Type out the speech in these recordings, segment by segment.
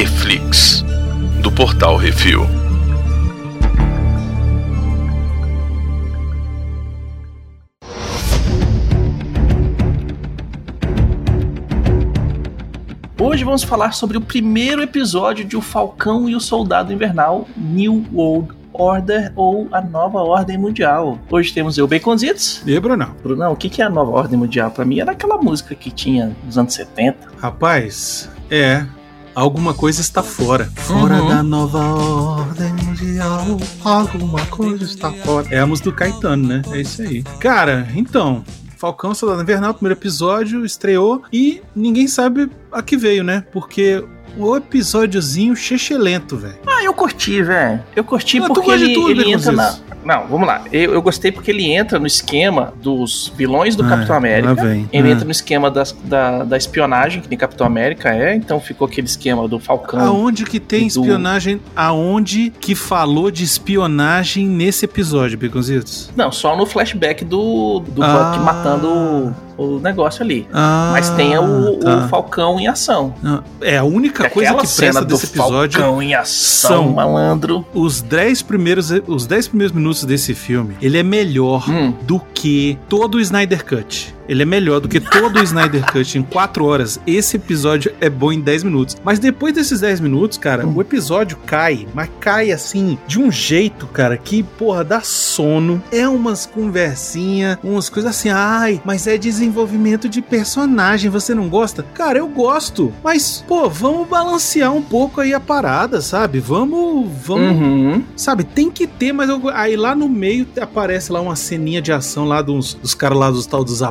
Reflix, do Portal Refil. Hoje vamos falar sobre o primeiro episódio de O Falcão e o Soldado Invernal New World Order ou a Nova Ordem Mundial. Hoje temos eu, Baconzitos. E aí, Brunão? Brunão, o que que é a Nova Ordem Mundial? Pra mim era aquela música que tinha nos anos 70. Rapaz, é. Alguma coisa está fora. Fora Uhum. da nova ordem mundial. Alguma coisa está fora. É a música do Caetano, né? É isso aí. Cara, então. Falcão Soldado Invernal, primeiro episódio, estreou e ninguém sabe a que veio, né? Porque o episódiozinho lento, velho. Ah, eu curti, velho. Eu curti Ah, porque ele, tudo, ele entra na... Não, vamos lá. Eu, eu gostei porque ele entra no esquema dos vilões do Ah, Capitão América. vem. Ele Ah. entra no esquema das- da, da espionagem, que nem Capitão América é. Então ficou aquele esquema do Falcão. Aonde que tem do- espionagem? Aonde que falou de espionagem nesse episódio, Baconzitos? Não, só no flashback do, do Ah. Buck matando o, negócio ali. Ah, Mas tem o, tá. o Falcão em ação. Não, É a única coisa que presta desse episódio. Falcão em ação, são- malandro. Os 10 primeiros, os 10 primeiros minutos desse filme, ele é melhor Hum. do que todo o Snyder Cut. Ele é melhor do que todo o Snyder Cut em 4 horas. Esse episódio é bom em 10 minutos. Mas depois desses 10 minutos, cara, o episódio cai, mas cai assim, de um jeito, cara, que, porra, dá sono. É umas conversinha, umas coisas assim, ai, mas é desenvolvimento de personagem, você não gosta? Cara, eu gosto. Mas, pô, vamos balancear um pouco aí a parada, sabe? Vamos, vamos Uhum. Sabe, tem que ter, mas eu- aí lá no meio aparece lá uma ceninha de ação lá dos, dos caras lá dos tal dos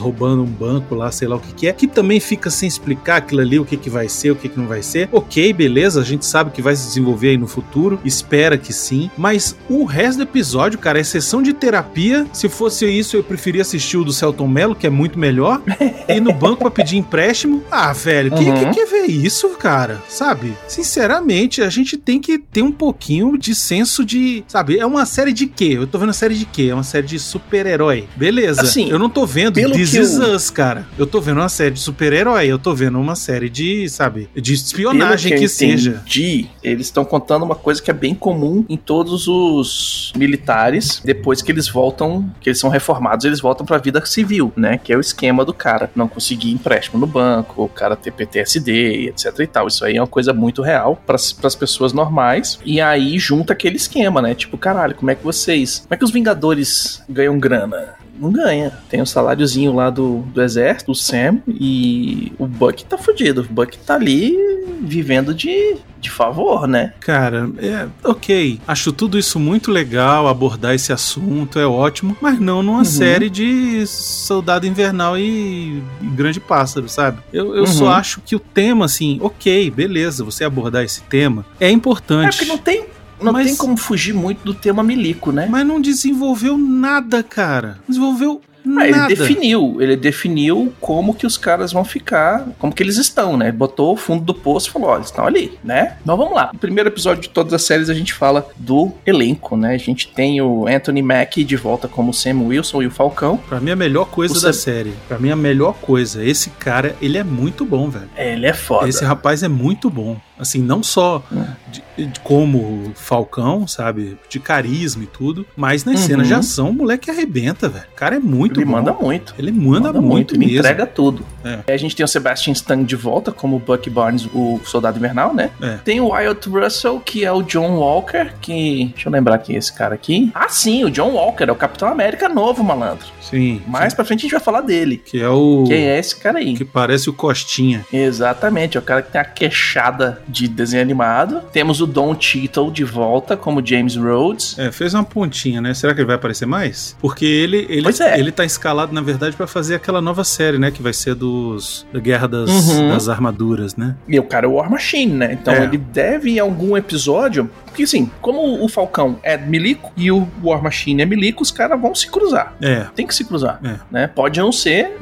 roubando um banco lá, sei lá o que que é, que também fica sem explicar aquilo ali, o que que vai ser, o que que não vai ser. Ok, beleza, a gente sabe que vai se desenvolver aí no futuro, espera que sim, mas o resto do episódio, cara, é sessão de terapia. Se fosse isso, eu preferia assistir o do Celton Mello, que é muito melhor, ir no banco pra pedir empréstimo. Ah, velho, quem Uhum. que quer ver isso, cara? Sabe? Sinceramente, a gente tem que ter um pouquinho de senso de. Sabe? É uma série de quê? Eu tô vendo a série de quê? É uma série de super-herói. Beleza. Assim, eu não tô vendo pelo This que Is eu- Us, cara. Eu tô vendo uma série de super-herói. Eu tô vendo uma série de, sabe? De Pelo espionagem que, que, eu seja. entendi, eles estão contando uma coisa que é bem comum em todos os militares, depois que eles voltam, que eles são reformados, eles voltam pra vida civil, né? Que é o esquema do cara não conseguir empréstimo no banco, o cara ter PTSD, etc e tal. Isso aí é uma coisa muito real para as pessoas normais. E aí junta aquele esquema, né? Tipo, caralho, como é que vocês, como é que os Vingadores ganham grana? Não ganha. Tem o saláriozinho lá do, do exército, o Sam, e o Buck tá fudido. O Buck tá ali vivendo de, de favor, né? Cara, é ok. Acho tudo isso muito legal, abordar esse assunto é ótimo, mas não numa Uhum. série de Soldado Invernal e, e Grande Pássaro, sabe? Eu, eu Uhum. só acho que o tema, assim, ok, beleza, você abordar esse tema é É importante. porque não tem, não Mas- tem como fugir muito do tema milico, né? Mas não desenvolveu nada, cara. Desenvolveu Ah, ele nada. definiu, ele definiu como que os caras vão ficar, como que eles estão, né? Botou o fundo do poço e falou, ó, eles estão ali, né? Mas vamos lá. No primeiro episódio de todas as séries a gente fala do elenco, né? A gente tem o Anthony Mackie de volta como Sam Wilson e o Falcão. Pra mim, a melhor coisa O da Sam- série. Pra mim, a melhor coisa. Esse cara, ele é muito bom, velho. Ele é foda. Esse rapaz é muito bom. Assim, não só Hum. de- de como Falcão, sabe? De carisma e tudo, mas nas Uhum. cenas de ação, o moleque arrebenta, velho. O cara é muito ele bom. manda muito. Ele manda, muito, ele mesmo. entrega tudo. É. A gente tem o Sebastian Stan de volta como Bucky Barnes, o Soldado Invernal, né? É. Tem o Wyatt Russell, que é o John Walker, que... Deixa eu lembrar quem é esse cara aqui. Ah, sim, o John Walker, é o Capitão América novo, malandro. Sim. Mais pra frente a gente vai falar dele. Que é o. Quem é esse cara aí? Que parece o Costinha. Exatamente, é o cara que tem a queixada de desenho animado. Temos o Don Cheadle de volta como James Rhodes. É, fez uma pontinha, né? Será que ele vai aparecer mais? Porque ele ele, é. ele tá escalado, na verdade, pra fazer aquela nova série, né? Que vai ser dos da Guerra das, Uhum. das Armaduras, né? E o cara é o War Machine, né? Então É. ele deve em algum episódio. Porque assim, como o Falcão é milico e o War Machine é milico, os caras vão se cruzar. É. Tem que se cruzar. É. Né? Pode não ser.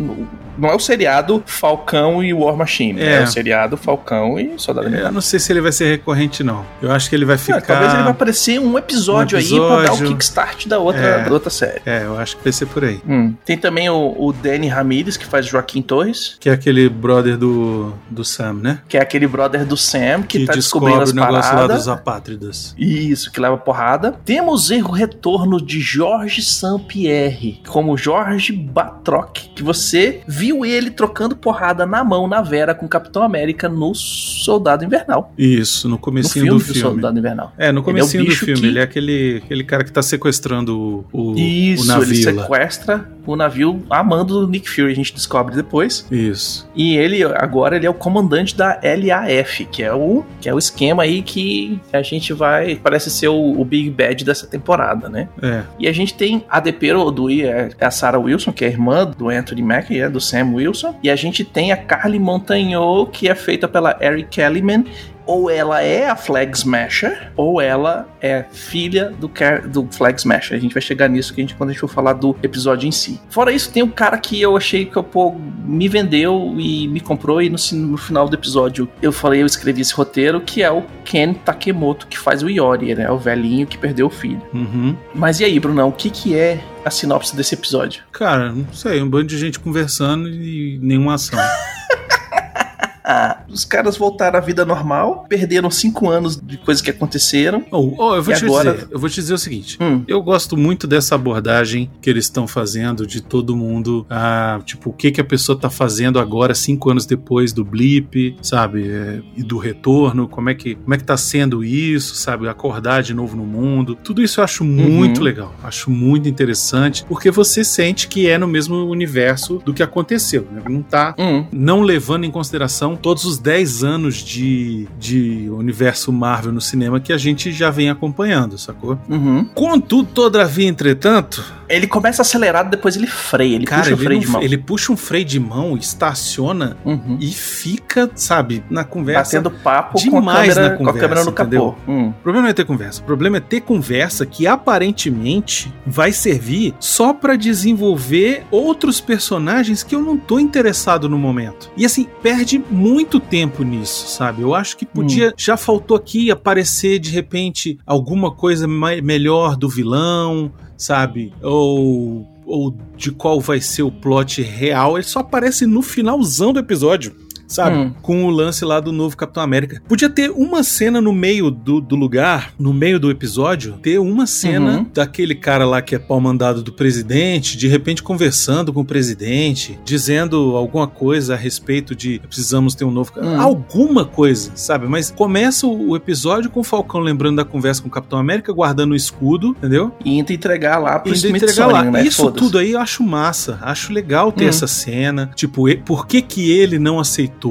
Não é o seriado Falcão e War Machine. É, É. o seriado Falcão e Soldado Eu Invernal. não sei se ele vai ser recorrente, não. Eu acho que ele vai Ah, ficar. talvez ele vai aparecer um episódio, Um aí pra dar o episódio. kickstart da outra, É. da outra série. É, eu acho que vai ser por aí. Hum. Tem também o, o Danny Ramirez, que faz Joaquim Torres, Que é aquele brother do, do Sam, né? que é aquele brother do Sam, que, Que, tá descobrindo as o negócio lá dos apátridas. Isso, que leva porrada. Temos o retorno de Jorge Saint-Pierre como Jorge Batroc, que você viu ele trocando porrada na mão na Vera com o Capitão América no Soldado Invernal. Isso, no No comecinho filme do do filme. Soldado Invernal. É, no Ele é comecinho do bicho filme. que- Ele é aquele, aquele cara que tá sequestrando o, o, Isso, o navio ele lá. sequestra o navio amando do Nick Fury, a gente descobre depois. Isso. E ele agora ele é o comandante da LAF, que é o que é o esquema aí que a gente vai parece ser o, o Big Bad dessa temporada, né? É. E a gente tem a Depero Odui, é a Sarah Wilson, que é a irmã do Anthony Mackie, é do Sam Wilson. E a gente tem a Carly Montagnot, que é feita pela Eric Kellyman. Ou ela é a Flag Smasher, ou ela é filha do, Car- do Flag Smasher. A gente vai chegar nisso que a gente, quando a gente for falar do episódio em si. Fora isso, tem um cara que eu achei que pô, me vendeu e me comprou, e no, no final do episódio eu falei, eu escrevi esse roteiro, que é o Ken Takemoto, que faz o Iori, né? O velhinho que perdeu o filho. Uhum. Mas e aí, Brunão, o que, que é a sinopse desse episódio? Cara, não sei, um bando de gente conversando e nenhuma ação. Ah, os caras voltaram à vida normal, perderam cinco anos de coisas que aconteceram. Oh, oh, eu vou te agora- dizer, eu vou te dizer o seguinte. Hum, Eu gosto muito dessa abordagem que eles estão fazendo de todo mundo, ah, tipo, o que que a pessoa tá fazendo agora, cinco anos depois do blip, sabe, é, e do retorno, como é que como é que tá sendo isso, sabe, acordar de novo no mundo. Tudo isso eu acho muito legal, acho muito interessante, porque você sente que é no mesmo universo do que aconteceu, né? Não tá hum. não levando em consideração todos os 10 anos de, de universo Marvel no cinema que a gente já vem acompanhando, sacou? Uhum. Contudo, todavia, entretanto, Ele começa acelerado, depois ele freia, ele cara, puxa o ele, freio não- de mão. ele puxa um freio de mão, estaciona Uhum. e fica, sabe, na conversa. Batendo papo com a, demais câmera, na com a câmera conversa, no capô. Hum. O problema não é ter conversa. O problema é ter conversa que aparentemente vai servir só pra desenvolver outros personagens que eu não tô interessado no momento. E assim, perde muito tempo nisso, sabe? Eu acho que podia. Já faltou aqui aparecer de repente alguma coisa melhor do vilão, sabe? Ou. Ou de qual vai ser o plot real. Ele só aparece no finalzão do episódio sabe? Hum. Com o lance lá do novo Capitão América. Podia ter uma cena no meio do, do lugar, no meio do episódio, ter uma cena Uhum. daquele cara lá que é pau mandado do presidente, de repente conversando com o presidente, dizendo alguma coisa a respeito de precisamos ter um novo. Hum. Alguma coisa, sabe? Mas começa o, episódio com o Falcão lembrando da conversa com o Capitão América, guardando o escudo, entendeu? E indo entregar lá pro Indo entregar lá. né? Isso tudo aí eu acho massa. Acho legal ter Hum. essa cena. Tipo, por que que ele não aceitou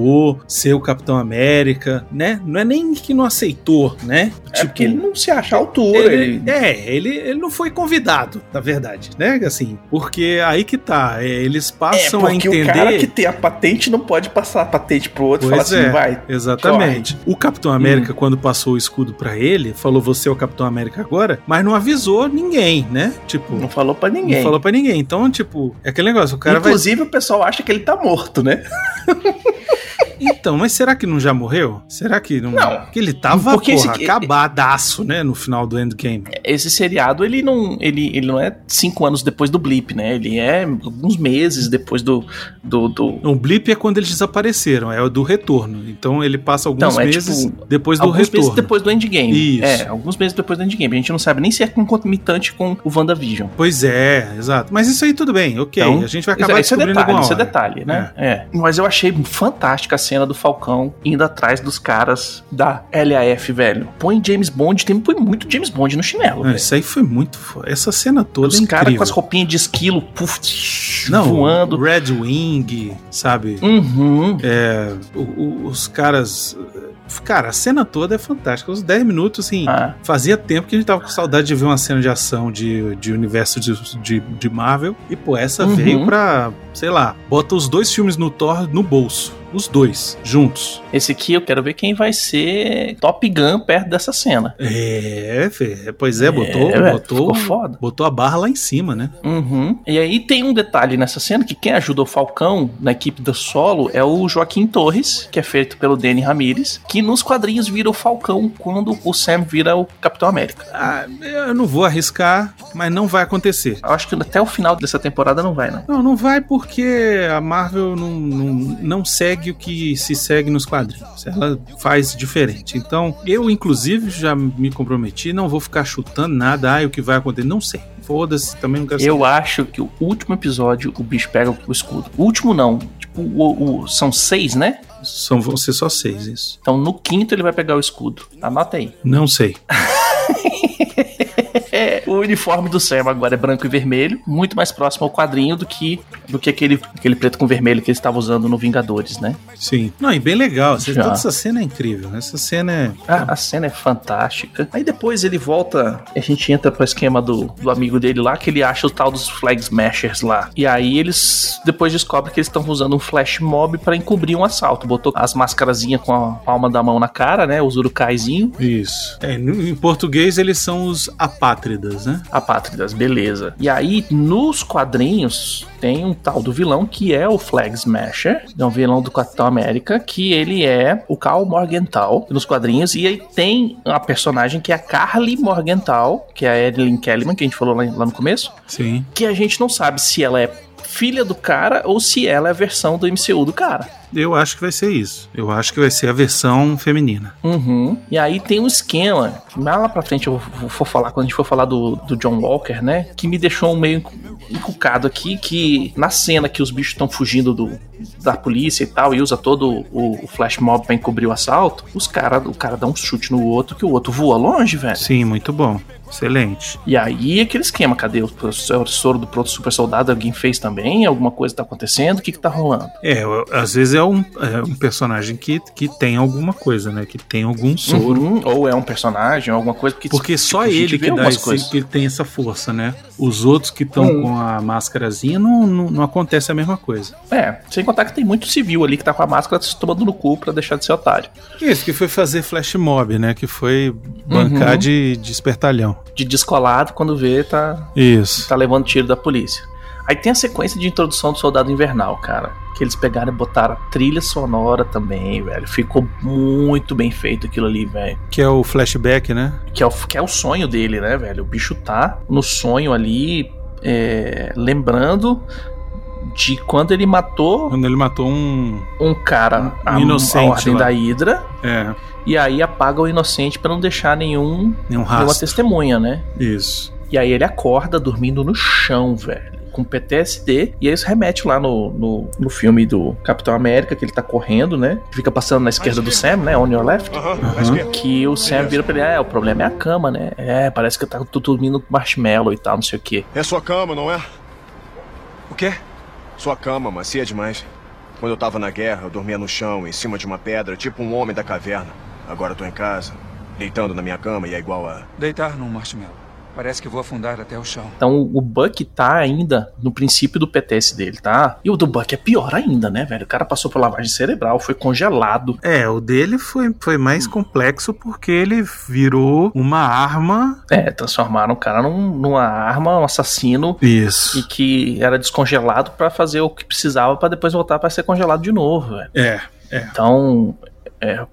ser o Capitão América, né? Não é nem que não aceitou, né? É porque ele não se acha à altura. ele- Ele, é, ele, ele não foi convidado, na verdade, né? Assim, porque aí que tá. é, eles É, passam a porque entender. o cara que tem a patente não pode passar a patente pro outro e falar Pois assim, é. vai. Exatamente. O Capitão América, Hum. quando passou o escudo pra ele, falou: Você é o Capitão América agora, mas não avisou ninguém, né? Tipo, Não falou pra ninguém. não falou pra ninguém. Então, tipo, é aquele negócio: o cara vai Inclusive, o pessoal acha que ele tá morto, né? Então, mas será que não já morreu? Será que não? Não. Porque ele tava, Porque porra, esse- acabadaço, né? No final do Endgame. Esse seriado, ele não, ele, ele não é cinco anos depois do Blip, né? Ele é alguns meses depois do... do, do... O blip é quando eles desapareceram, é o do retorno. Então ele passa alguns Então, é meses tipo, depois do alguns retorno. meses depois do Endgame. Isso. É, alguns meses depois do Endgame. A gente não sabe nem se é concomitante com o WandaVision. Pois é, exato. Mas isso aí tudo bem, ok. Então, a gente vai acabar isso é descobrindo detalhe, alguma isso é detalhe, né? É. Mas eu achei fantástica a cena do Falcão indo atrás dos caras da LAF, velho. Põe James Bond, tem põe muito James Bond no chinelo, velho. isso aí foi muito. Essa cena toda Os é caras com as roupinhas de esquilo, puf, Não, voando. Red Wing, sabe? Uhum. É, o- o- os caras. Cara, a cena toda é fantástica. Os 10 minutos, assim. Ah, Fazia tempo que a gente tava com saudade de ver uma cena de ação de, de universo de, de, de Marvel. E, pô, essa Uhum. veio pra, sei lá, bota os dois filmes no Thor no bolso. Os dois, juntos. Esse aqui eu quero ver quem vai ser Top Gun perto dessa cena. É, Fê, pois é, botou, É, botou, foda. botou a barra lá em cima, né? Uhum. E aí tem um detalhe nessa cena que quem ajuda o Falcão na equipe do solo é o Joaquim Torres, que é feito pelo Danny Ramirez, que nos quadrinhos vira o Falcão quando o Sam vira o Capitão América. Ah, eu não vou arriscar, mas não vai acontecer. Eu acho que até o final dessa temporada não vai, não. Não, não vai porque a Marvel não, não, não segue o que se segue nos quadrinhos. Ela faz diferente. Então, eu, inclusive, já me comprometi, não vou ficar chutando nada. Ah, o que vai acontecer? Não sei. Foda-se, também não quero saber. Eu acho que o último episódio o bicho pega o escudo. O último não. Tipo, o, o- são seis, né? São, vão ser só seis, isso. Então no quinto ele vai pegar o escudo. Anota aí. Não sei. É, o uniforme do Sam agora é branco e vermelho, muito mais próximo ao quadrinho do que, do que aquele, aquele preto com vermelho que ele estava usando no Vingadores, né? Sim. Não, e bem legal. Essa- Já. Toda essa cena é incrível. Essa cena é. A, a cena é fantástica. Aí depois ele volta, a gente entra pro esquema do, do amigo dele lá, que ele acha o tal dos Flag Smashers lá. E aí eles depois descobrem que eles estão usando um flash mob pra encobrir um assalto. Botou as mascarazinhas com a palma da mão na cara, né? Os urukaizinho. Isso. É, no- em português eles são os apátridas, né? Apátridas, beleza. E aí, nos quadrinhos, tem um tal do vilão que é o Flag Smasher, é um vilão do Capitão América, que ele é o Carl Morgenthau nos quadrinhos, e aí tem a personagem que é a Carly Morgenthau, que é a Evelyn Kellyman, que a gente falou lá, lá no começo, Sim. que a gente não sabe se ela é filha do cara ou se ela é a versão do MCU do cara. Eu acho que vai ser isso. Eu acho que vai ser a versão feminina. Uhum. E aí tem um esquema, que mais lá pra frente eu vou, vou falar, quando a gente for falar do, do John Walker, né? Que me deixou meio encu- encucado aqui, que na cena que os bichos estão fugindo do, da polícia e tal, e usa todo o, o flash mob pra encobrir o assalto, os cara, o cara dá um chute no outro, que o outro voa longe, velho. Sim, muito bom. Excelente. E aí aquele esquema, cadê o soro do proto super soldado? Alguém fez também? Alguma coisa tá acontecendo? O que que tá rolando? É, às vezes é um, é um personagem que, que tem alguma coisa, né? Que tem algum soro. Uhum. Ou é um personagem, alguma coisa que Porque só tipo, gente ele que, dá esse, coisas. que tem essa força, né? Os outros que estão Hum. com a máscarazinha não, não, não acontece a mesma coisa. É, sem contar que tem muito civil ali que tá com a máscara se tomando no cu pra deixar de ser otário. Isso, que foi fazer flash mob, né? Que foi bancar Uhum. de, de espertalhão. De descolado, quando vê, tá, Isso. tá levando tiro da polícia. Aí tem a sequência de introdução do Soldado Invernal, cara. Que eles pegaram e botaram a trilha sonora também, velho. Ficou muito bem feito aquilo ali, velho. Que é o flashback, né? Que é, o, que é o sonho dele, né, velho? O bicho tá no sonho ali, é, lembrando de quando ele matou Quando ele matou um. um cara Um inocente à ordem lá. da Hydra. É, E aí apaga o inocente pra não deixar nenhum, um nenhuma rastro. testemunha, né? Isso. E aí ele acorda dormindo no chão, velho. Com PTSD. E aí isso remete lá no, no, no filme do Capitão América, que ele tá correndo, né? Fica passando na esquerda do Sam, né? On your left. Esquerda. Que o Sam vira pra ele, é, o problema é a cama, né? É, parece que eu tá tô dormindo com marshmallow e tal, não sei o quê. É sua cama, não é? O quê? Sua cama, macia demais. Quando eu tava na guerra, eu dormia no chão, em cima de uma pedra, tipo um homem da caverna. Agora eu tô em casa, deitando na minha cama e é igual a. Deitar num marshmallow. Parece que vou afundar até o chão. Então o Buck tá ainda no princípio do PTS dele, tá? E o do Buck é pior ainda, né, velho? O cara passou por lavagem cerebral, foi congelado. É, o dele foi, foi mais complexo porque ele virou uma arma. É, transformaram o cara num- numa arma, um assassino Isso. e que era descongelado pra fazer o que precisava pra depois voltar pra ser congelado de novo, velho. É. Então, é,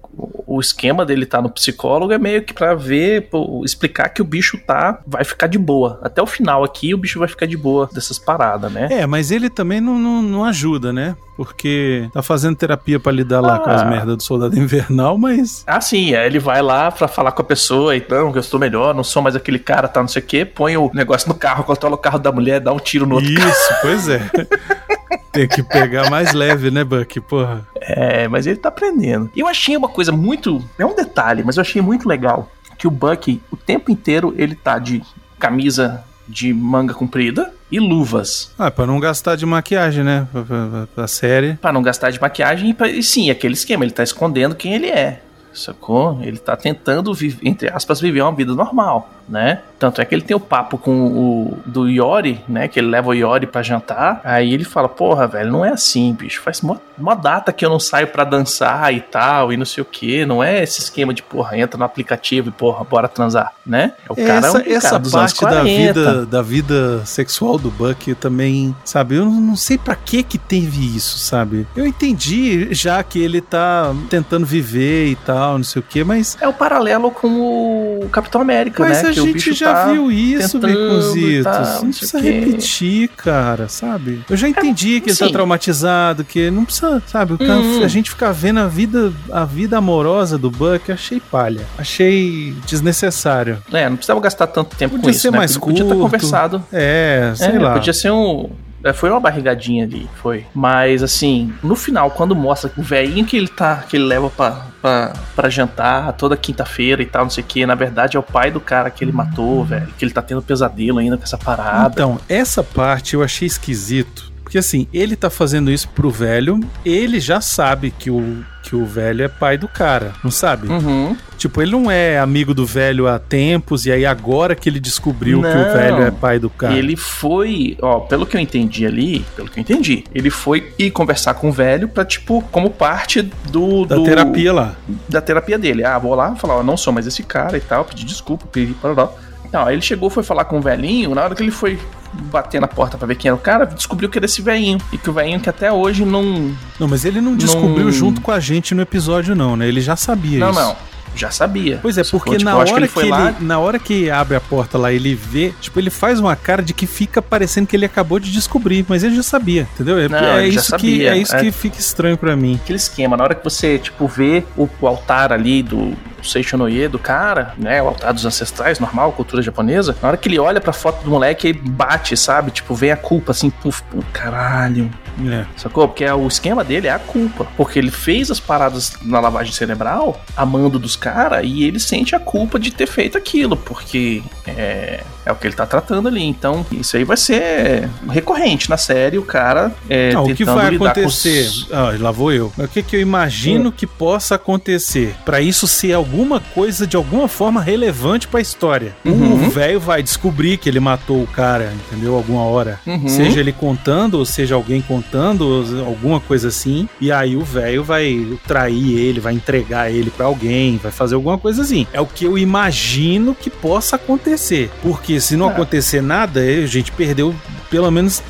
o esquema dele tá no psicólogo é meio que pra ver, pô, explicar que o bicho tá, vai ficar de boa. Até o final aqui, o bicho vai ficar de boa dessas paradas, né? É, mas ele também não, não, não ajuda, né? Porque tá fazendo terapia pra lidar lá com as Ah. merdas do soldado invernal, mas. Ah, sim, aí ele vai lá pra falar com a pessoa e não, que eu estou melhor, não sou mais aquele cara, tá, não sei o quê, põe o negócio no carro, controla o carro da mulher, dá um tiro no outro Isso, pois é. Tem que pegar mais leve, né, Buck? Porra. É, mas ele tá aprendendo. E eu achei uma coisa muito. É um detalhe, mas eu achei muito legal. Que o Buck, o tempo inteiro, ele tá de camisa de manga comprida e luvas. Ah, pra não gastar de maquiagem, né? Pra, pra, pra- série. Pra não gastar de maquiagem e, pra, e sim, aquele esquema, ele tá escondendo quem ele é. Sacou? Ele tá tentando, entre aspas, viver uma vida normal. Né? Tanto é que ele tem o papo com o do Yori, né? Que ele leva o Yori pra jantar. Aí ele fala: Porra, velho, não é assim, bicho. Faz uma, uma data que eu não saio pra dançar e tal, e não sei o que. Não é esse esquema de, porra, entra no aplicativo e, porra, bora transar, né? É o cara, essa, um essa cara parte da vida, da vida sexual do Buck também, sabe? Eu não sei para que que teve isso, sabe? Eu entendi já que ele tá tentando viver e tal, não sei o que, mas. É o paralelo com o Capitão América, mas né? A gente já tá viu isso, Baconzitos. Tá, não, não precisa repetir, cara, sabe? Eu já entendi é, que ele tá sim. tá traumatizado, que não precisa, sabe? Cara, hum. A gente ficar vendo a vida, a vida amorosa do Buck, achei palha. Achei desnecessário. É, não precisava gastar tanto tempo podia com ser isso, mais né? curto. Podia ter conversado. É, sei é, lá. Podia ser um é, foi uma barrigadinha ali, foi. Mas assim, no final, quando mostra o velhinho que ele tá, que ele leva pra, pra, pra jantar toda quinta-feira e tal, não sei o que, na verdade é o pai do cara que ele matou, velho. Que ele tá tendo pesadelo ainda com essa parada. Então, essa parte eu achei esquisito. Porque assim, ele tá fazendo isso pro velho, ele já sabe que o que o velho é pai do cara, não sabe? Uhum. Tipo, ele não é amigo do velho há tempos, e aí agora que ele descobriu não, que o velho é pai do cara. Ele foi, ó, pelo que eu entendi ali, pelo que eu entendi, ele foi ir conversar com o velho pra, tipo, como parte do. Da do, terapia lá. Da terapia dele. Ah, vou lá falar, ó, não sou mais esse cara e tal, pedir desculpa, pedir para Não, aí ele chegou, foi falar com o velhinho, na hora que ele foi bater na porta para ver quem era o cara, descobriu que era esse velhinho. E que o velhinho que até hoje não. Não, mas ele não descobriu não... junto com a gente no episódio, não, né? Ele já sabia não, isso. Não, não já sabia. Pois é, porque tipo, na, hora que ele, que ele lá... na hora que abre a porta lá, ele vê, tipo, ele faz uma cara de que fica parecendo que ele acabou de descobrir, mas ele já sabia, entendeu? É, Não, é isso que é isso é... que fica estranho para mim. Aquele esquema, na hora que você, tipo, vê o, o altar ali do Seishonoye do cara, né? O altar dos ancestrais, normal, cultura japonesa. Na hora que ele olha pra foto do moleque, ele bate, sabe? Tipo, vem a culpa assim, puf, puf caralho. É. Sacou? Porque é, o esquema dele é a culpa. Porque ele fez as paradas na lavagem cerebral, amando dos caras, e ele sente a culpa de ter feito aquilo, porque é, é o que ele tá tratando ali. Então, isso aí vai ser recorrente na série, o cara é, Não, o que vai acontecer? Os... Ah, lá vou eu. O que, que eu imagino hum. que possa acontecer? para isso ser alguma coisa de alguma forma relevante para a história. Uhum. O velho vai descobrir que ele matou o cara, entendeu? Alguma hora. Uhum. Seja ele contando, ou seja alguém contando, alguma coisa assim. E aí o velho vai trair ele, vai entregar ele para alguém, vai fazer alguma coisa assim. É o que eu imagino que possa acontecer. Porque se não é. acontecer nada, a gente perdeu pelo menos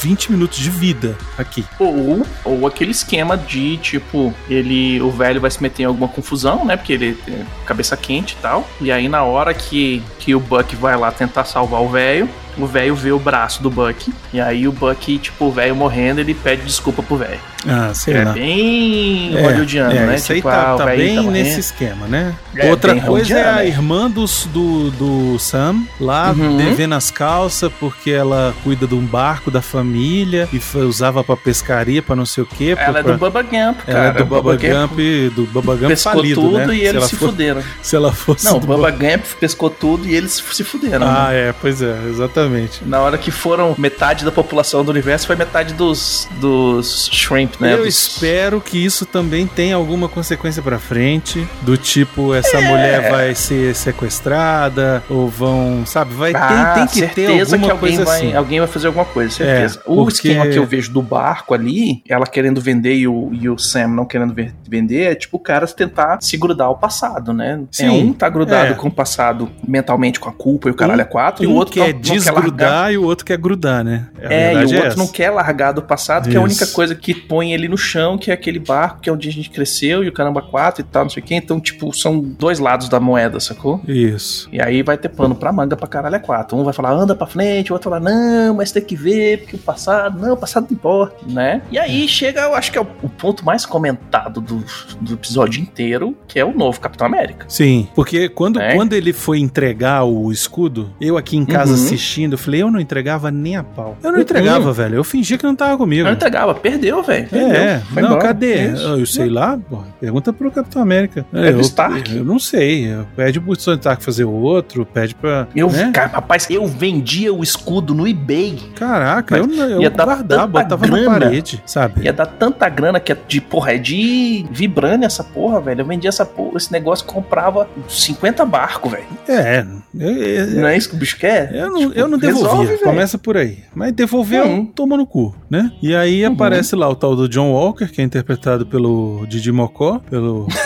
20 minutos de vida aqui. Ou, ou aquele esquema de, tipo, ele. O velho vai se meter em alguma confusão, né? Porque ele é cabeça quente e tal. E aí, na hora que, que o Buck vai lá tentar salvar o velho, o velho vê o braço do Buck. E aí o Buck, tipo, o velho morrendo, ele pede desculpa pro velho. Ah, sei é lá. bem é, hollywoodiano, é, né? Isso tipo, aí tá, ah, tá bem tá nesse esquema, né? É, Outra coisa é a né? irmã dos, do, do Sam lá uhum. devendo as calças porque ela cuida de um barco da família e foi, usava pra pescaria, pra não sei o quê. Ela pra, é do Bubba Gump, cara. Ela é do Bubba Gump, do Bubba Gump falido, tudo né? e eles se, se for, fuderam. Se ela fosse Não, o Bubba Gump pescou tudo e eles se fuderam. Ah, né? é, pois é, exatamente. Na hora que foram metade da população do universo, foi metade dos, dos shrimp, né? Eu dos... espero que isso também tenha alguma consequência pra frente, do tipo, essa é. mulher vai ser sequestrada, ou vão, sabe, vai ah, tem, tem que ter alguma que alguém coisa vai, assim. Alguém vai fazer alguma coisa, certeza. É, o porque... esquema que eu vejo do barco ali, ela querendo vender e o, e o Sam não querendo vender, é tipo o cara tentar se grudar ao passado, né? É, Sim, é, um tá grudado é. com o passado mentalmente com a culpa e o caralho um, é quatro, um e o outro quer não, desgrudar não quer e o outro quer grudar, né? É, e o outro essa. não quer largar do passado, Isso. que é a única coisa que põe ele no chão, que é aquele barco que é onde a gente cresceu e o caramba quatro e tal, não sei o quê. Então, tipo, são dois lados da moeda, sacou? Isso. E aí vai ter pano pra manga pra caralho é quatro. Um vai falar, anda pra frente, o outro vai falar, não, mas tem que ver, porque o passado, não, o passado não importa, né? E aí chega, eu acho que é o, o ponto mais comentado do, do episódio inteiro, que é o novo Capitão América. Sim, porque quando, é. quando ele foi entregar o escudo, eu aqui em casa uhum. assisti mentindo. Eu falei, eu não entregava nem a pau. Eu não entregava, velho. Eu fingia que não tava comigo. Não entregava, perdeu, velho. É, é. Não, embora. cadê? É isso. eu sei lá, pô, pergunta pro Capitão América. É do eu, Stark. Eu não sei. Pede pro Tony Stark fazer outro, pede pra. Eu, né? cara, rapaz, eu vendia o escudo no eBay. Caraca, eu, eu ia dar guardava, botava na grana. parede, sabe? Ia dar tanta grana que é de, porra, é de vibrânio essa porra, velho. Eu vendia essa porra, esse negócio, comprava 50 barcos, velho. É, eu, eu- Não é isso que o bicho quer? eu não, Tipo, eu não resolve, devolvia, velho. começa por aí. Mas devolveu, Uhum. toma no cu, né? E aí Uhum. aparece lá o tal do John Walker, que é interpretado pelo Didi Mocó, pelo...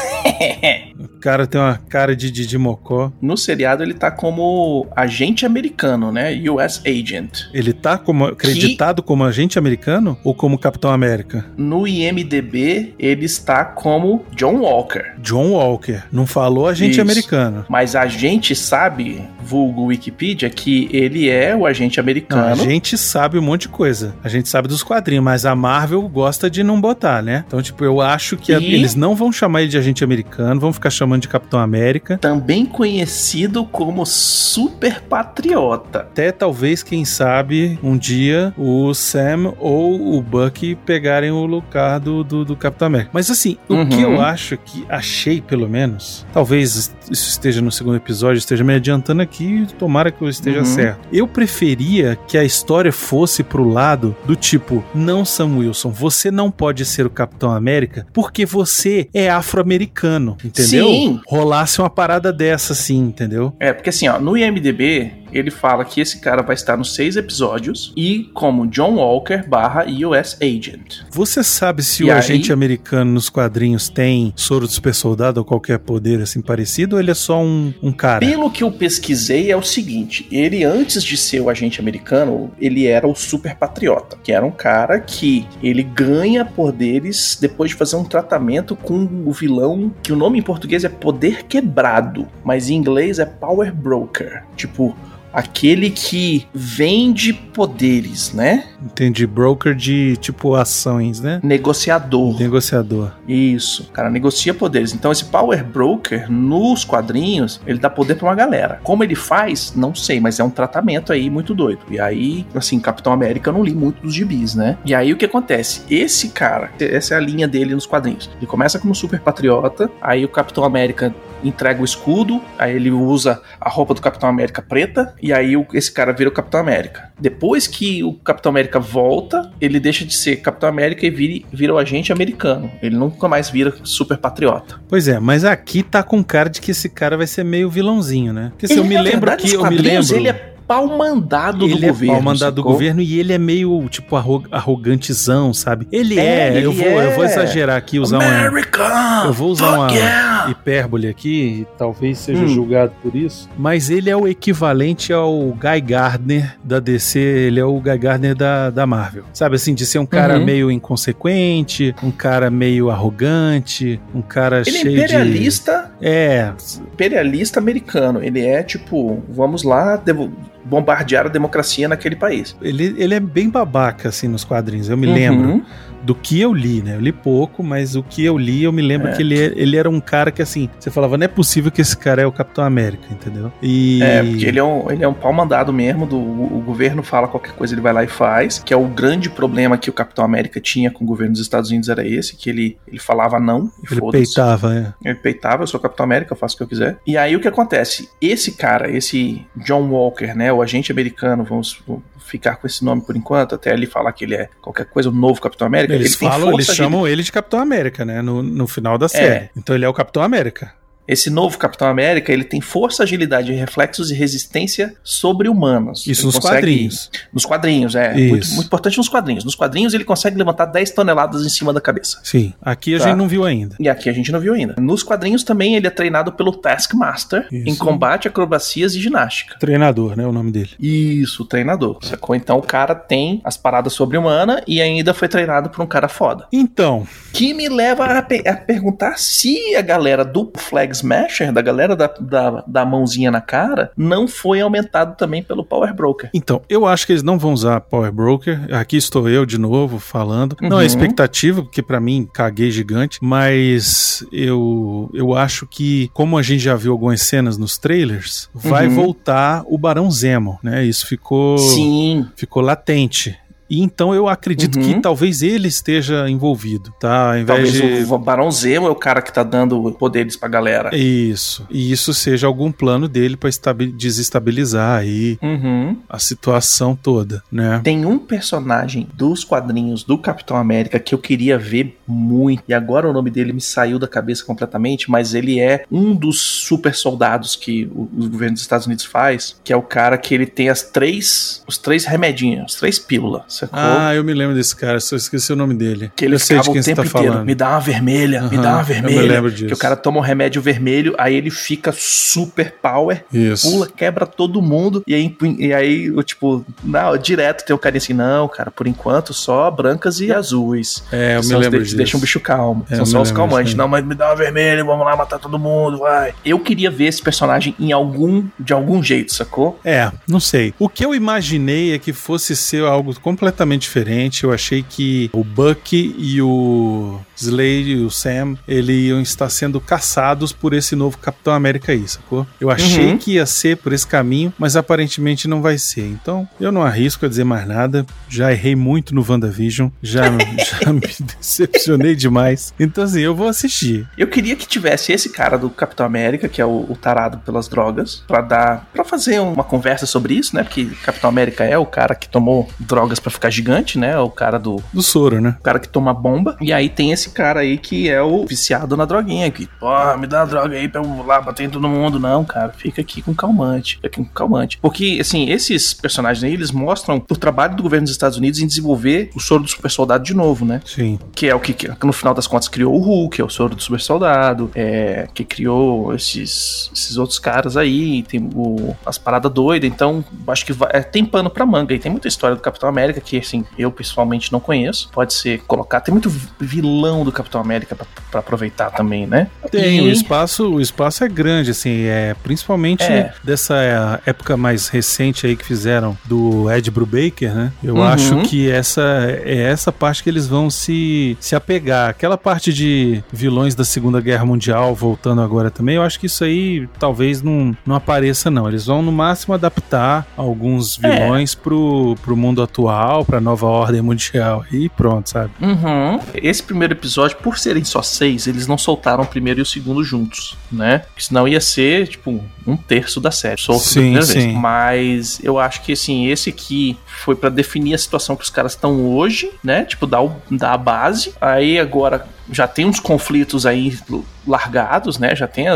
o cara tem uma cara de Didi Mocó. No seriado ele tá como agente americano, né? US Agent. Ele tá como acreditado como agente americano ou como Capitão América? No IMDB ele está como John Walker. John Walker. Não falou agente Isso. americano. Mas a gente sabe, vulgo Wikipedia, que ele é o agente Não, americano. a gente sabe um monte de coisa. A gente sabe dos quadrinhos, mas a Marvel gosta de não botar, né? Então, tipo, eu acho que a- eles não vão chamar ele de agente americano, vão ficar chamando de Capitão América. Também conhecido como Super Patriota. Até talvez, quem sabe, um dia o Sam ou o Bucky pegarem o lugar do, do, do Capitão América. Mas assim, o Uhum. que eu acho que achei, pelo menos, talvez isso esteja no segundo episódio, esteja me adiantando aqui, tomara que eu esteja Uhum. certo. Eu preferia que a história fosse pro lado do tipo, não Sam Wilson, você não pode ser o Capitão América porque você é afro-americano, entendeu? Sim. Rolasse uma parada dessa assim, entendeu? É, porque assim, ó, no IMDB ele fala que esse cara vai estar nos seis episódios e como John Walker barra US Agent. Você sabe se E o aí? agente americano nos quadrinhos tem soro do super soldado ou qualquer poder assim parecido ou ele é só um, um cara? Pelo que eu pesquisei é o seguinte, ele antes de ser o agente americano, ele era o super patriota, que era um cara que ele ganha poderes depois de fazer um tratamento com o vilão, que o nome em português é poder quebrado, mas em inglês é power broker, tipo aquele que vende poderes, né? Entendi. Broker de tipo ações, né? Negociador. Negociador. Isso, o cara negocia poderes. Então esse Power Broker nos quadrinhos, ele dá poder pra uma galera. Como ele faz, não sei, mas é um tratamento aí muito doido. E aí, assim, Capitão América eu não li muito dos gibis, né? E aí o que acontece? Esse cara, essa é a linha dele nos quadrinhos. Ele começa como super patriota, aí o Capitão América entrega o escudo, aí ele usa a roupa do Capitão América preta, e aí o- esse cara vira o Capitão América. Depois que o Capitão América volta, ele deixa de ser Capitão América e vira, vira o agente americano. Ele nunca mais vira super patriota. Pois é, mas aqui tá com cara de que esse cara vai ser meio vilãozinho, né? Porque se eu me na lembro verdade, que eu me lembro Ele é pau mandado ele do é governo. pau mandado do sacou? governo e ele é meio, tipo, arro- arrogantezão, sabe? Ele É, é, eu, ele vou, eu vou é. exagerar aqui, usar. America! Eu vou usar uma yeah! hipérbole aqui, e talvez seja Hum. julgado por isso, mas ele é o equivalente ao Guy Gardner da DC, ele é o Guy Gardner da, da Marvel. Sabe assim, de ser um cara Uhum. meio inconsequente, um cara meio arrogante, um cara Ele é cheio imperialista, de... É, imperialista americano. Ele é tipo, vamos lá devo- bombardear a democracia naquele país. ele, ele é bem babaca, assim, nos quadrinhos, eu me Uhum. lembro. Do que eu li, né? Eu li pouco, mas o que eu li, eu me lembro É. que ele, ele era um cara que, assim, você falava, não é possível que esse cara é o Capitão América, entendeu? E. É, porque ele é um, ele é um pau mandado mesmo, do, o governo fala qualquer coisa, ele vai lá e faz, que é o grande problema que o Capitão América tinha com o governo dos Estados Unidos era esse, que ele, ele falava não, e Ele peitava, é. Ele peitava, eu sou Capitão América, eu faço o que eu quiser. E aí o que acontece? Esse cara, esse John Walker, né, o agente americano, vamos vamos ficar com esse nome por enquanto, até ele falar que ele é qualquer coisa, o novo Capitão América, Eles ele falam, eles chamam ele de Capitão América, né? No, no final da série. Então ele é o Capitão América. Esse novo Capitão América, ele tem força, agilidade, reflexos e resistência sobre-humanos. Isso Ele nos consegue- quadrinhos. Nos quadrinhos, é. Isso. Muito, muito importante nos quadrinhos. Nos quadrinhos ele consegue levantar 10 toneladas em cima da cabeça. Sim. Aqui a Tá. gente não viu ainda. E aqui a gente não viu ainda. Nos quadrinhos também ele é treinado pelo Taskmaster Isso. em combate, acrobacias e ginástica. Treinador, né? O nome dele. Isso, treinador. Sacou? Então o cara tem as paradas sobre-humana e ainda foi treinado por um cara foda. Então, Que me leva a, pe- a perguntar se a galera do Flag Smasher, da galera da, da, da mãozinha na cara, não foi aumentado também pelo Power Broker. Então, eu acho que eles não vão usar Power Broker. Aqui estou eu de novo falando. Não é Uhum. expectativa, porque pra mim caguei gigante, mas eu eu acho que como a gente já viu algumas cenas nos trailers, vai Uhum. voltar o Barão Zemo, né? Isso ficou Sim. ficou latente. E então eu acredito Uhum. que talvez ele esteja envolvido, tá? Ao Talvez de o Barão Zemo é o cara que tá dando poderes pra galera. isso. E isso seja algum plano dele pra estabi- desestabilizar aí Uhum. a situação toda, né? Tem um personagem dos quadrinhos do Capitão América que eu queria ver muito. E agora o nome dele me saiu da cabeça completamente, mas ele é um dos super soldados que o, o governo dos Estados Unidos faz, que é o cara que ele tem as três, os três remedinhos, as três pílulas, sacou? Ah, eu me lembro desse cara, só esqueci o nome dele. que ele eu sei de ficava quem o tempo tá inteiro, falando. me dá uma vermelha, me Aham, dá uma eu me vermelha. lembro disso. Que o cara toma um remédio vermelho, aí ele fica super power, Isso. pula, quebra todo mundo, e aí, e aí o tipo, não, direto tem o cara assim, não, cara, por enquanto só brancas e azuis. É, eu me lembro que disso. deixam o bicho calmo. É, eu são me só os calmantes. Não, mas me dá uma vermelha, vamos lá matar todo mundo, vai. Eu queria ver esse personagem em algum, de algum jeito, sacou? É, não sei. O que eu imaginei é que fosse ser algo completamente diferente. Eu achei que o Bucky e o Slade e o Sam, eles iam estar sendo caçados por esse novo Capitão América aí, sacou? Eu achei Uhum. que ia ser por esse caminho, mas aparentemente não vai ser. Então, eu não arrisco a dizer mais nada. Já errei muito no WandaVision. Já, já me decepcionei demais. Então, assim, eu vou assistir. Eu queria que tivesse esse cara do Capitão América, que é o, o tarado pelas drogas, pra dar, para fazer uma conversa sobre isso, né? Porque Capitão América é o cara que tomou drogas pra ficar gigante, né? O cara do Do soro, né? o cara que toma bomba. E aí tem esse cara aí que é o viciado na droguinha. Que, pô, me dá uma droga aí pra eu lá bater em todo mundo. Não, cara, fica aqui com calmante. Fica aqui com calmante. Porque, assim, esses personagens aí, eles mostram o trabalho do governo dos Estados Unidos em desenvolver o soro do super soldado de novo, né? Sim. Que é o que, que no final das contas criou o Hulk, é o soro do super soldado, é, que criou esses, esses outros caras aí, tem o, as paradas doidas, então acho que vai- é, tem pano pra manga e tem muita história do Capitão América que, assim, eu pessoalmente não conheço, pode ser colocar, tem muito vilão do Capitão América pra, pra aproveitar também, né? Tem, E- o espaço, o espaço é grande, assim, é principalmente É. dessa é, época mais recente aí que fizeram do Ed Brubaker, né? Eu Uhum. acho que essa é essa parte que eles vão se, se apegar. Aquela parte de vilões da Segunda Guerra Mundial voltando agora também, eu acho que isso aí talvez não, não apareça, não. Eles vão no máximo adaptar alguns É. vilões pro, pro mundo atual, pra nova ordem mundial e pronto, sabe? Uhum. Esse primeiro episódio, por serem só seis, eles não soltaram o primeiro e o segundo juntos, né? Porque senão ia ser, tipo, um terço da série. Solto Sim, primeira vez. sim. Mas eu acho que, assim, esse aqui foi pra definir a situação que os caras estão hoje, né? Tipo, dar, o, dar a base. Aí agora já tem uns conflitos aí largados, né? Já tem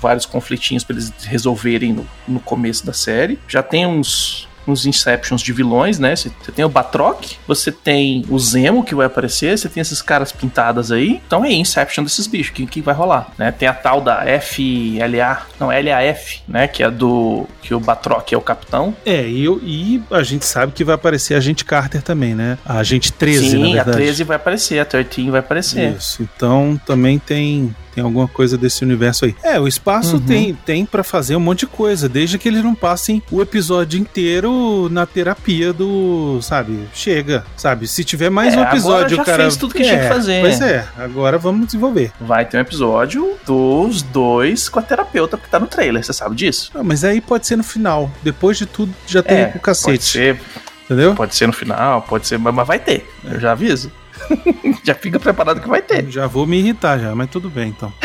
vários conflitinhos pra eles resolverem no, no começo da série. Já tem uns uns Inceptions de vilões, né? Você tem o Batroc, você tem o Zemo que vai aparecer, você tem esses caras pintadas aí. Então é Inception desses bichos, que, que vai rolar, né? Tem a tal da FLA, não, LAF, né? Que é do. que o Batroc é o capitão. É, e, eu, e a gente sabe que vai aparecer a Agente Carter também, né? A Agente 13, Sim, na a verdade. 13 vai aparecer, a 13 vai aparecer. Isso, então também tem tem alguma coisa desse universo aí. É, o espaço Uhum. tem tem para fazer um monte de coisa, desde que eles não passem o episódio inteiro na terapia do, sabe? Chega, sabe? Se tiver mais É, um episódio, já o cara fez tudo que tinha que É, fazer. Pois é, agora vamos desenvolver. Vai ter um episódio dos dois com a terapeuta que tá no trailer, você sabe disso? Ah, mas aí pode ser no final. Depois de tudo já tem É, o Pode cacete, ser, entendeu? pode ser no final, pode ser, mas vai ter. Eu já aviso. já fica preparado que vai ter. Já vou me irritar já, mas tudo bem então.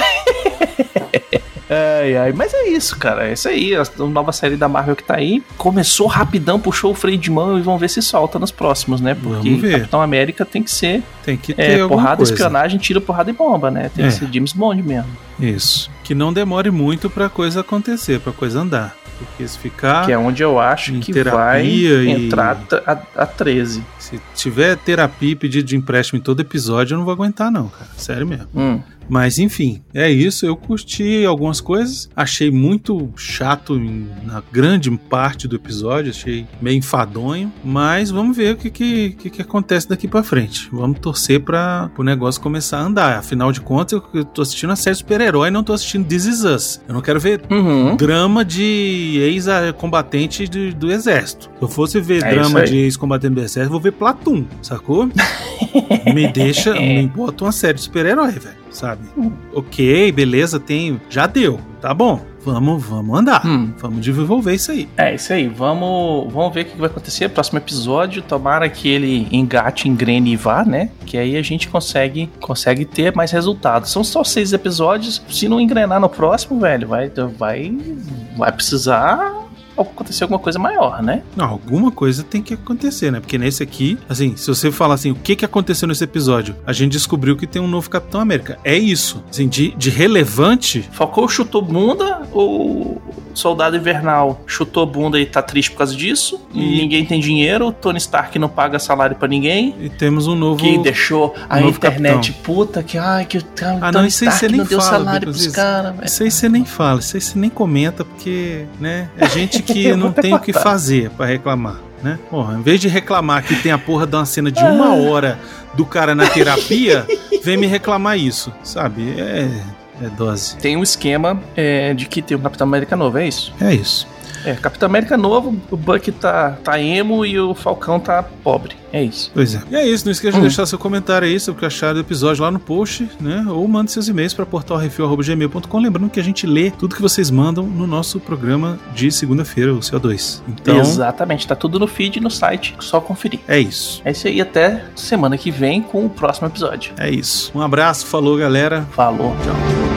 Ai, ai, mas é isso, cara. É isso aí. A nova série da Marvel que tá aí. Começou rapidão, puxou o freio de mão e vamos ver se solta nos próximos, né? Porque. Capitão América tem que ser Tem que ter é, porrada, coisa. espionagem, tiro, porrada e bomba, né? Tem É. que ser James Bond mesmo. Isso. Que não demore muito pra coisa acontecer, pra coisa andar. Porque se ficar. Que é onde eu acho que vai e- entrar a, a 13. Se tiver terapia e pedido de empréstimo em todo episódio, eu não vou aguentar, não, cara. Sério mesmo. Hum. Mas enfim, é isso. Eu curti algumas coisas. Achei muito chato em, na grande parte do episódio. Achei meio enfadonho. Mas vamos ver o que, que, que, que acontece daqui pra frente. Vamos torcer para o negócio começar a andar. Afinal de contas, eu, eu tô assistindo a série super-herói não tô assistindo This Is Us. Eu não quero ver Uhum. drama de ex-combatente do, do exército. Se eu fosse ver É drama de ex-combatente do exército, eu vou ver Platum, sacou? me deixa, me bota uma série de super-herói, velho, sabe? Ok, beleza, tem, já deu, tá bom. Vamos, vamos andar. Hum. Vamos desenvolver isso aí. É isso aí, vamos, vamos ver o que vai acontecer. Próximo episódio, tomara que ele engate, engrene e vá, né? Que aí a gente consegue, consegue ter mais resultados. São só seis episódios. Se não engrenar no próximo, velho, vai, vai, vai precisar acontecer alguma coisa maior, né? Não, alguma coisa tem que acontecer, né? Porque nesse aqui, assim, se você falar assim, o que que aconteceu nesse episódio? A gente descobriu que tem um novo Capitão América. É isso. Assim, de, de relevante, Falcão chutou bunda ou Soldado Invernal chutou bunda e tá triste por causa disso? E- Ninguém tem dinheiro, o Tony Stark não paga salário pra ninguém. e temos um novo. Que deixou a novo internet puta, que ai, que o Ah, Tony não, Stark não deu fala, salário pros caras, velho. Isso aí você nem fala, isso aí você nem comenta, porque, né, é gente que não tem o que fazer pra reclamar, né? Porra, em vez de reclamar que tem a porra de uma cena de uma hora do cara na terapia, vem me reclamar isso, sabe? É, é dose. Tem um esquema é, de que tem um Capitão América novo, é isso? É isso. É, Capitão América novo, o Buck tá, tá emo e o Falcão tá pobre. É isso. Pois é. E é isso, não esqueça de Hum. deixar seu comentário aí sobre o que acharam do episódio lá no post, né? Ou mande seus e-mails para portalrefil.gmail.com. Lembrando que a gente lê tudo que vocês mandam no nosso programa de segunda-feira, o CO2. Então, Exatamente, tá tudo no feed no site, só conferir. é isso. É isso aí, até semana que vem com o próximo episódio. É isso. Um abraço, falou galera. Falou, tchau.